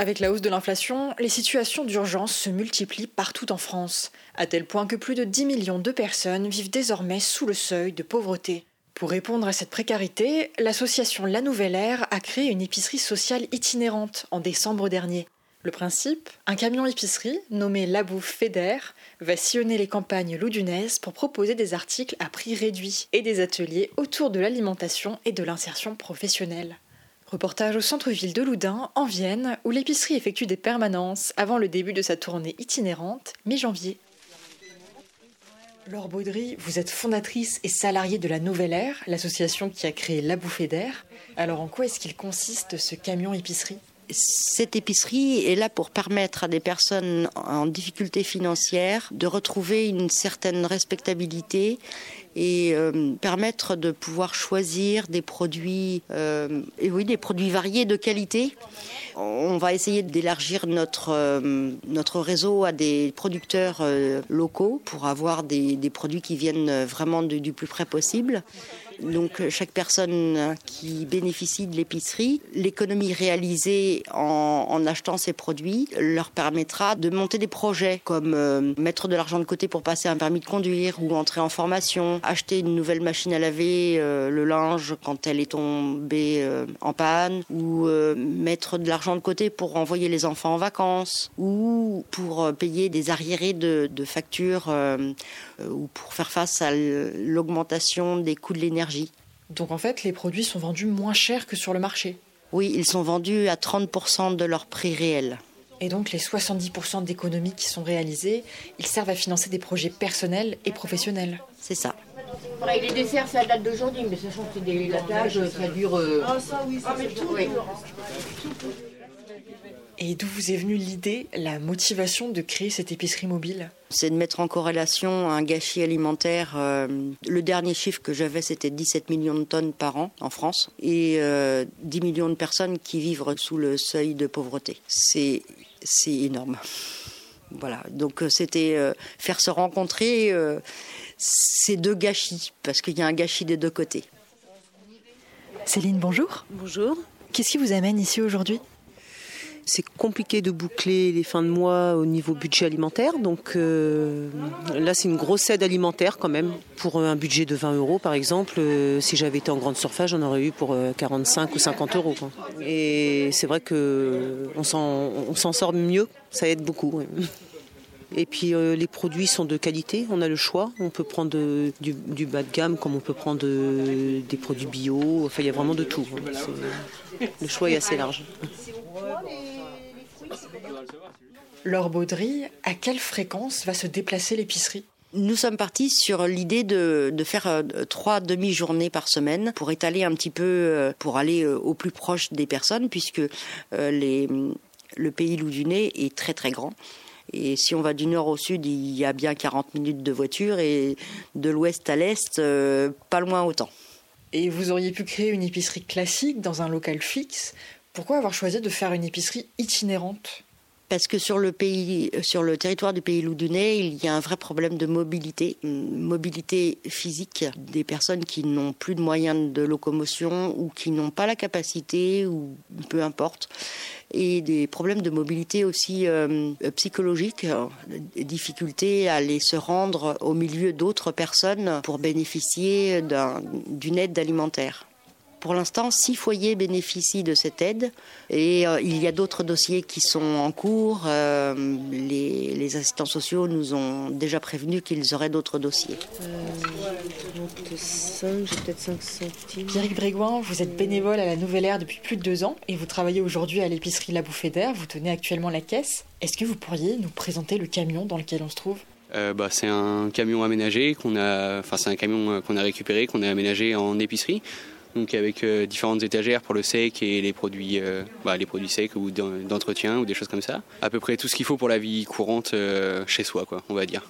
Avec la hausse de l'inflation, les situations d'urgence se multiplient partout en France, à tel point que plus de 10 millions de personnes vivent désormais sous le seuil de pauvreté. Pour répondre à cette précarité, l'association La Nouvelle Ère a créé une épicerie sociale itinérante en décembre dernier. Le principe Un camion épicerie, nommé La Bouffe Fédère, va sillonner les campagnes loudunaises pour proposer des articles à prix réduit et des ateliers autour de l'alimentation et de l'insertion professionnelle. Reportage au centre-ville de Loudun, en Vienne, où l'épicerie effectue des permanences avant le début de sa tournée itinérante, mi-janvier. Laure Baudry, vous êtes fondatrice et salariée de la Nouvelle Ère, l'association qui a créé La Bouffée d'Air. Alors en quoi est-ce qu'il consiste ce camion épicerie? Cette épicerie est là pour permettre à des personnes en difficulté financière de retrouver une certaine respectabilité et euh, permettre de pouvoir choisir des produits euh, et oui des produits variés de qualité. On va essayer d'élargir notre euh, notre réseau à des producteurs locaux pour avoir des, des, produits qui viennent vraiment du plus près possible. Donc chaque personne qui bénéficie de l'épicerie, l'économie réalisée en, achetant ces produits leur permettra de monter des projets comme mettre de l'argent de côté pour passer un permis de conduire ou entrer en formation, acheter une nouvelle machine à laver euh, le linge quand elle est tombée en panne ou mettre de l'argent de côté pour envoyer les enfants en vacances ou pour payer des arriérés de, de factures ou pour faire face à l'augmentation des coûts de l'énergie donc en fait, les produits sont vendus moins cher que sur le marché Oui, ils sont vendus à 30% de leur prix réel. Et donc les 70% d'économies qui sont réalisées, ils servent à financer des projets personnels et professionnels. C'est ça. Les desserts, ça date d'aujourd'hui, mais sachant que c'est des latages, ça dure... Euh, ah ça oui, ça, oui. Et d'où vous est venue l'idée, la motivation de créer cette épicerie mobile? C'est de mettre en corrélation un gâchis alimentaire. Euh, le dernier chiffre que j'avais, c'était 17 millions de tonnes par an en France et 10 euh, millions de personnes qui vivent sous le seuil de pauvreté. C'est énorme. Voilà, donc euh, c'était faire se rencontrer ces deux gâchis, parce qu'il y a un gâchis des deux côtés. Céline, bonjour. Bonjour. Qu'est-ce qui vous amène ici aujourd'hui? C'est compliqué de boucler les fins de mois au niveau budget alimentaire. Donc euh, là, c'est une grosse aide alimentaire quand même. Pour un budget de 20 euros, par exemple, euh, si j'avais été en grande surface, j'en aurais eu pour 45 euh, ou 50 euros. Et c'est vrai qu'on s'en sort mieux. Ça aide beaucoup. Et puis les produits sont de qualité, on a le choix. On peut prendre du, bas de gamme comme on peut prendre des produits bio. Enfin, il y a vraiment de tout. Le choix est assez large. Laure Baudry, à quelle fréquence va se déplacer l'épicerie? Nous sommes partis sur l'idée de, faire euh, trois demi-journées par semaine pour étaler un petit peu, euh, pour aller euh, au plus proche des personnes, puisque les, le pays Loudunais est très très grand. Et si on va du nord au sud, il y a bien 40 minutes de voiture, et de l'ouest à l'est, pas loin autant. Et vous auriez pu créer une épicerie classique dans un local fixe. Pourquoi avoir choisi de faire une épicerie itinérante? Parce que sur le pays, sur le territoire du pays loudunais, il y a un vrai problème de mobilité, mobilité physique des personnes qui n'ont plus de moyens de locomotion ou qui n'ont pas la capacité ou peu importe et des problèmes de mobilité aussi euh, psychologiques, des difficultés à aller se rendre au milieu d'autres personnes pour bénéficier d'une aide alimentaire. Pour l'instant, six foyers bénéficient de cette aide et euh, il y a d'autres dossiers qui sont en cours. Euh, les, assistants sociaux nous ont déjà prévenu qu'ils auraient d'autres dossiers. Euh, Pierrick Brégoin, vous êtes bénévole à la Nouvelle Ère depuis plus de deux ans et vous travaillez aujourd'hui à l'épicerie La Bouffée d'Air. Vous tenez actuellement la caisse. Est-ce que vous pourriez nous présenter le camion dans lequel on se trouve? Bah, c'est un camion aménagé qu'on a, enfin c'est un camion qu'on a récupéré, qu'on a aménagé en épicerie. Donc avec euh, différentes étagères pour le sec et les produits, euh, bah, les produits secs ou d'entretien ou des choses comme ça. À peu près tout ce qu'il faut pour la vie courante euh, chez soi, quoi, on va dire.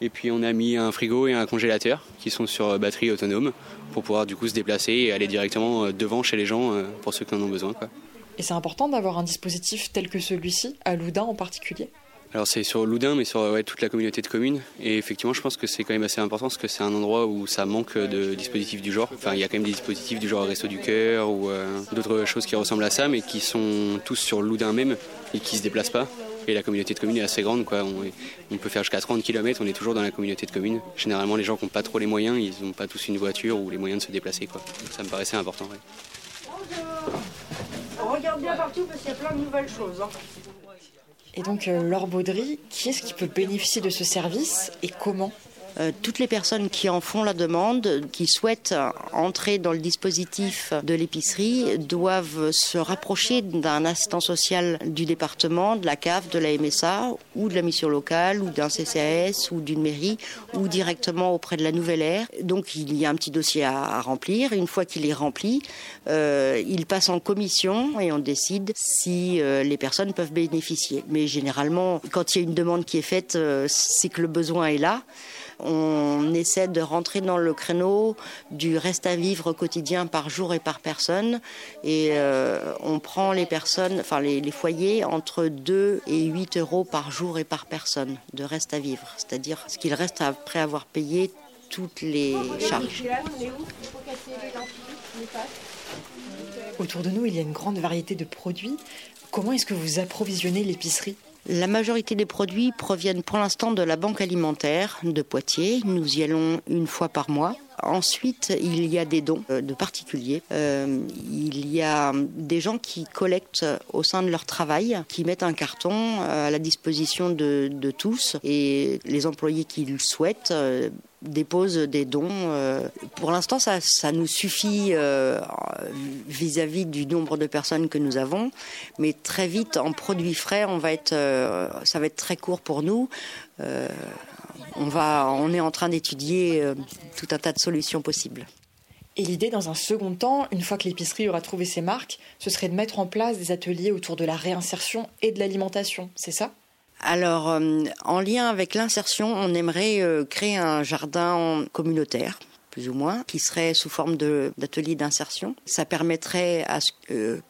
Et puis on a mis un frigo et un congélateur qui sont sur batterie autonome pour pouvoir du coup se déplacer et aller directement devant chez les gens pour ceux qui en ont besoin. Quoi. Et c'est important d'avoir un dispositif tel que celui-ci, à Loudun en particulier? Alors c'est sur Loudun, mais sur toute la communauté de communes. Et effectivement, je pense que c'est quand même assez important parce que c'est un endroit où ça manque de dispositifs du genre. Enfin, il y a quand même des dispositifs du genre Resto du Cœur ou euh, d'autres choses qui ressemblent à ça, mais qui sont tous sur Loudun même et qui se déplacent pas. Et la communauté de communes est assez grande. Quoi. On, peut faire jusqu'à 30 km, on est toujours dans la communauté de communes. Généralement, les gens qui n'ont pas trop les moyens, ils n'ont pas tous une voiture ou les moyens de se déplacer. Quoi. ça me paraissait important. Bonjour On regarde bien partout parce qu'il y a plein de nouvelles choses. Hein. Et donc, euh, Laure Baudry, qui est-ce qui peut bénéficier de ce service et comment? Euh, toutes les personnes qui en font la demande, qui souhaitent entrer dans le dispositif de l'épicerie, doivent se rapprocher d'un assistant social du département, de la CAF, de la MSA, ou de la mission locale, ou d'un CCAS, ou d'une mairie, ou directement auprès de la nouvelle ère. Donc il y a un petit dossier à, remplir. Une fois qu'il est rempli, euh, il passe en commission et on décide si euh, les personnes peuvent bénéficier. Mais généralement, quand il y a une demande qui est faite, c'est que le besoin est là on essaie de rentrer dans le créneau du reste à vivre quotidien par jour et par personne. Et euh, on prend les personnes, enfin les, foyers, entre 2 et 8 euros par jour et par personne de reste à vivre. C'est-à-dire ce qu'il reste après avoir payé toutes les charges. Autour de nous, il y a une grande variété de produits. Comment est-ce que vous approvisionnez l'épicerie? La majorité des produits proviennent pour l'instant de la banque alimentaire de Poitiers. Nous y allons une fois par mois. Ensuite, il y a des dons euh, de particuliers. Euh, il y a des gens qui collectent au sein de leur travail, qui mettent un carton euh, à la disposition de, tous. Et les employés qui le souhaitent déposent des dons. Pour l'instant, ça, nous suffit vis-à-vis du nombre de personnes que nous avons, mais très vite, en produits frais, on va être, ça va être très court pour nous on, va, on est en train d'étudier euh, tout un tas de solutions possibles. Et l'idée, dans un second temps, une fois que l'épicerie aura trouvé ses marques, ce serait de mettre en place des ateliers autour de la réinsertion et de l'alimentation, c'est ça? Alors, euh, en lien avec l'insertion, on aimerait euh, créer un jardin communautaire plus ou moins, qui serait sous forme d'atelier d'insertion. Ça permettrait à ce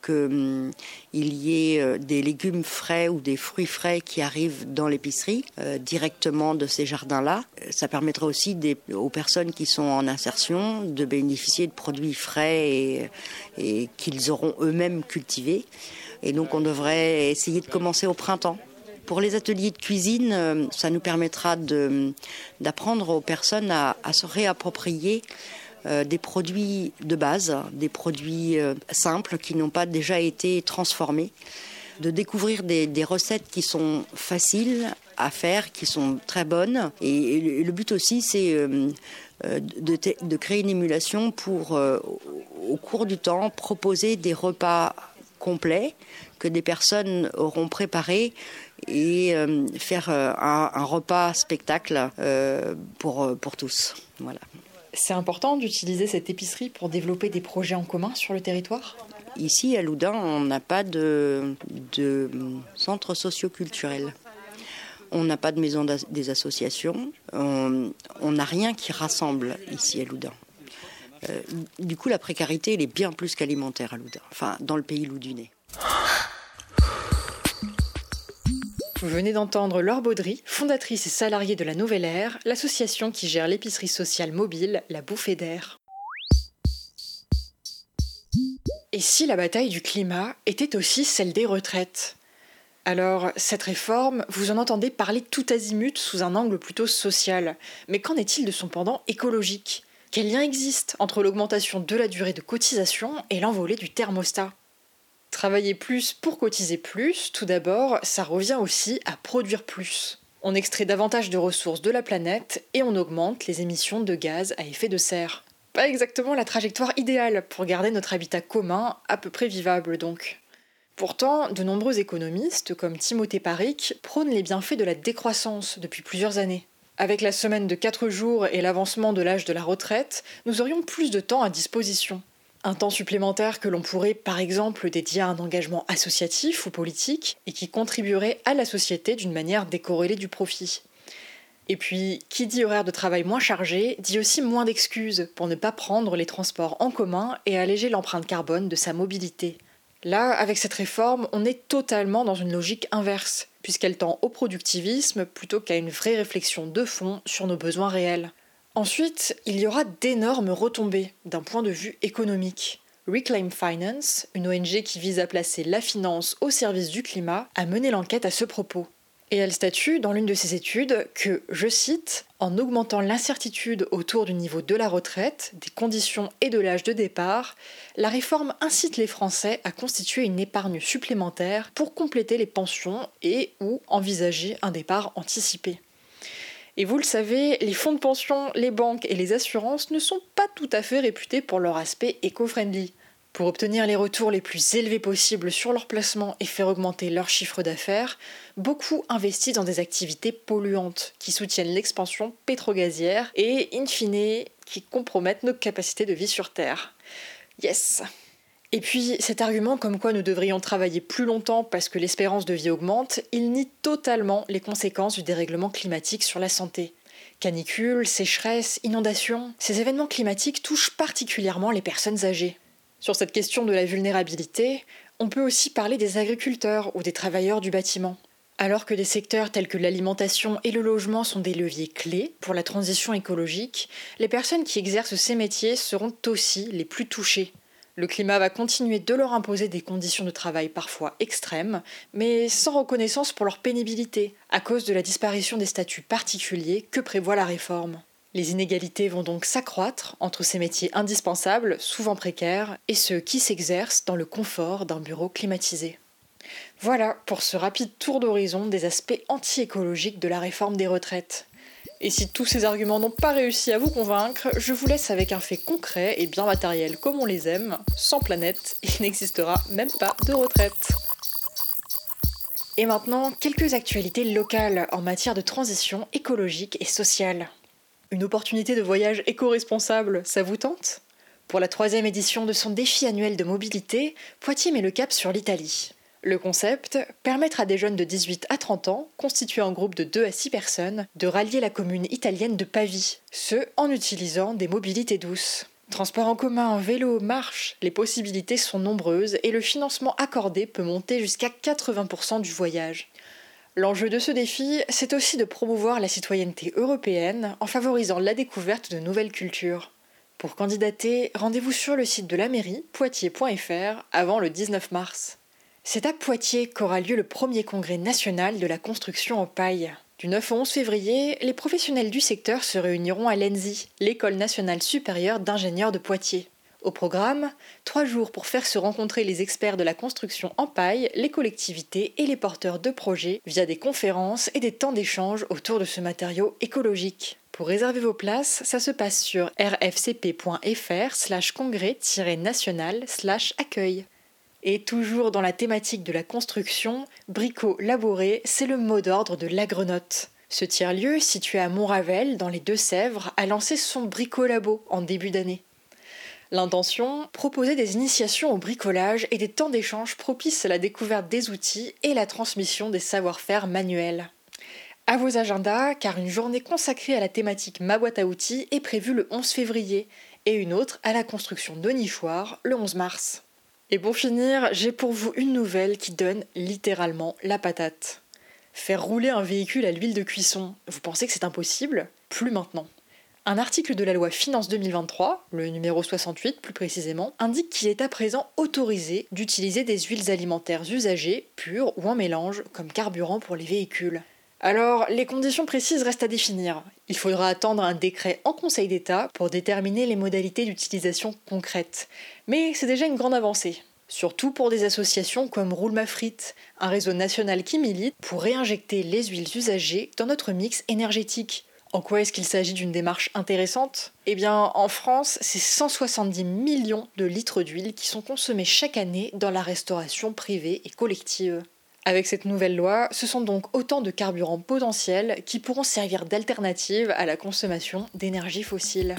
qu'il hum, y ait euh, des légumes frais ou des fruits frais qui arrivent dans l'épicerie euh, directement de ces jardins-là. Ça permettrait aussi aux personnes qui sont en insertion de bénéficier de produits frais et qu'ils auront eux-mêmes cultivés. Et donc on devrait essayer de commencer au printemps pour les ateliers de cuisine, euh, ça nous permettra d'apprendre aux personnes à, se réapproprier euh, des produits de base, des produits euh, simples qui n'ont pas déjà été transformés, de découvrir des, recettes qui sont faciles à faire, qui sont très bonnes. Et, le but aussi, c'est de, créer une émulation pour, au cours du temps, proposer des repas complets que des personnes auront préparés et euh, faire euh, un, repas spectacle euh, pour, pour tous. Voilà. C'est important d'utiliser cette épicerie pour développer des projets en commun sur le territoire? Ici, à Loudun, on n'a pas de, de centre socioculturel. On n'a pas de maison des associations. On n'a rien qui rassemble ici à Loudun. du coup, la précarité, elle est bien plus qu'alimentaire à Loudun, enfin, dans le pays loudunais. Vous venez d'entendre Laure Baudry, fondatrice et salariée de la Nouvelle Ère, l'association qui gère l'épicerie sociale mobile, la Bouffée d'air. Et si la bataille du climat était aussi celle des retraites? Alors, cette réforme, vous en entendez parler tout azimut sous un angle plutôt social. Mais qu'en est-il de son pendant écologique? Quel lien existe entre l'augmentation de la durée de cotisation et l'envolée du thermostat Travailler plus pour cotiser plus, tout d'abord, ça revient aussi à produire plus. On extrait davantage de ressources de la planète et on augmente les émissions de gaz à effet de serre. Pas exactement la trajectoire idéale pour garder notre habitat commun à peu près vivable donc. Pourtant, de nombreux économistes, comme Timothée Paric, prônent les bienfaits de la décroissance depuis plusieurs années. Avec la semaine de 4 jours et l'avancement de l'âge de la retraite, nous aurions plus de temps à disposition. Un temps supplémentaire que l'on pourrait par exemple dédier à un engagement associatif ou politique et qui contribuerait à la société d'une manière décorrélée du profit. Et puis, qui dit horaire de travail moins chargé, dit aussi moins d'excuses pour ne pas prendre les transports en commun et alléger l'empreinte carbone de sa mobilité. Là, avec cette réforme, on est totalement dans une logique inverse, puisqu'elle tend au productivisme plutôt qu'à une vraie réflexion de fond sur nos besoins réels. Ensuite, il y aura d'énormes retombées d'un point de vue économique. Reclaim Finance, une ONG qui vise à placer la finance au service du climat, a mené l'enquête à ce propos. Et elle statue dans l'une de ses études que, je cite, en augmentant l'incertitude autour du niveau de la retraite, des conditions et de l'âge de départ, la réforme incite les Français à constituer une épargne supplémentaire pour compléter les pensions et ou envisager un départ anticipé. Et vous le savez, les fonds de pension, les banques et les assurances ne sont pas tout à fait réputés pour leur aspect éco-friendly. Pour obtenir les retours les plus élevés possibles sur leur placement et faire augmenter leur chiffre d'affaires, beaucoup investissent dans des activités polluantes qui soutiennent l'expansion pétrogazière et, in fine, qui compromettent nos capacités de vie sur Terre. Yes et puis cet argument comme quoi nous devrions travailler plus longtemps parce que l'espérance de vie augmente, il nie totalement les conséquences du dérèglement climatique sur la santé. Canicules, sécheresse, inondations, ces événements climatiques touchent particulièrement les personnes âgées. Sur cette question de la vulnérabilité, on peut aussi parler des agriculteurs ou des travailleurs du bâtiment. Alors que des secteurs tels que l'alimentation et le logement sont des leviers clés pour la transition écologique, les personnes qui exercent ces métiers seront aussi les plus touchées. Le climat va continuer de leur imposer des conditions de travail parfois extrêmes, mais sans reconnaissance pour leur pénibilité, à cause de la disparition des statuts particuliers que prévoit la réforme. Les inégalités vont donc s'accroître entre ces métiers indispensables, souvent précaires, et ceux qui s'exercent dans le confort d'un bureau climatisé. Voilà pour ce rapide tour d'horizon des aspects anti-écologiques de la réforme des retraites. Et si tous ces arguments n'ont pas réussi à vous convaincre, je vous laisse avec un fait concret et bien matériel comme on les aime. Sans planète, il n'existera même pas de retraite. Et maintenant, quelques actualités locales en matière de transition écologique et sociale. Une opportunité de voyage éco-responsable, ça vous tente? Pour la troisième édition de son défi annuel de mobilité, Poitiers met le cap sur l'Italie. Le concept permettre à des jeunes de 18 à 30 ans, constitués en groupe de 2 à 6 personnes, de rallier la commune italienne de Pavie, ce en utilisant des mobilités douces. Transport en commun, vélo, marche, les possibilités sont nombreuses et le financement accordé peut monter jusqu'à 80% du voyage. L'enjeu de ce défi, c'est aussi de promouvoir la citoyenneté européenne en favorisant la découverte de nouvelles cultures. Pour candidater, rendez-vous sur le site de la mairie, poitiers.fr, avant le 19 mars. C'est à Poitiers qu'aura lieu le premier congrès national de la construction en paille. Du 9 au 11 février, les professionnels du secteur se réuniront à l'ENSI, l'École nationale supérieure d'ingénieurs de Poitiers. Au programme, trois jours pour faire se rencontrer les experts de la construction en paille, les collectivités et les porteurs de projets via des conférences et des temps d'échange autour de ce matériau écologique. Pour réserver vos places, ça se passe sur rfcp.fr slash congrès-national slash accueil. Et toujours dans la thématique de la construction, Brico Laboré, c'est le mot d'ordre de l'Agrenote. Ce tiers-lieu, situé à Montravel, dans les Deux-Sèvres, a lancé son Bricolabo en début d'année. L'intention Proposer des initiations au bricolage et des temps d'échange propices à la découverte des outils et la transmission des savoir-faire manuels. À vos agendas, car une journée consacrée à la thématique Ma boîte à outils est prévue le 11 février et une autre à la construction de nichoirs le 11 mars. Et pour finir, j'ai pour vous une nouvelle qui donne littéralement la patate. Faire rouler un véhicule à l'huile de cuisson, vous pensez que c'est impossible? Plus maintenant. Un article de la loi Finance 2023, le numéro 68 plus précisément, indique qu'il est à présent autorisé d'utiliser des huiles alimentaires usagées, pures ou en mélange, comme carburant pour les véhicules. Alors, les conditions précises restent à définir. Il faudra attendre un décret en Conseil d'État pour déterminer les modalités d'utilisation concrètes. Mais c'est déjà une grande avancée. Surtout pour des associations comme Roule ma un réseau national qui milite pour réinjecter les huiles usagées dans notre mix énergétique. En quoi est-ce qu'il s'agit d'une démarche intéressante? Eh bien, en France, c'est 170 millions de litres d'huile qui sont consommés chaque année dans la restauration privée et collective. Avec cette nouvelle loi, ce sont donc autant de carburants potentiels qui pourront servir d'alternative à la consommation d'énergie fossile.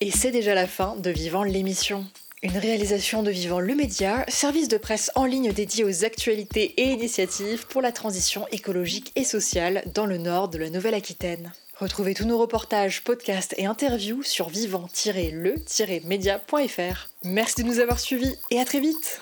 Et c'est déjà la fin de Vivant l'émission. Une réalisation de Vivant le Média, service de presse en ligne dédié aux actualités et initiatives pour la transition écologique et sociale dans le nord de la Nouvelle-Aquitaine. Retrouvez tous nos reportages, podcasts et interviews sur vivant-le-média.fr. Merci de nous avoir suivis et à très vite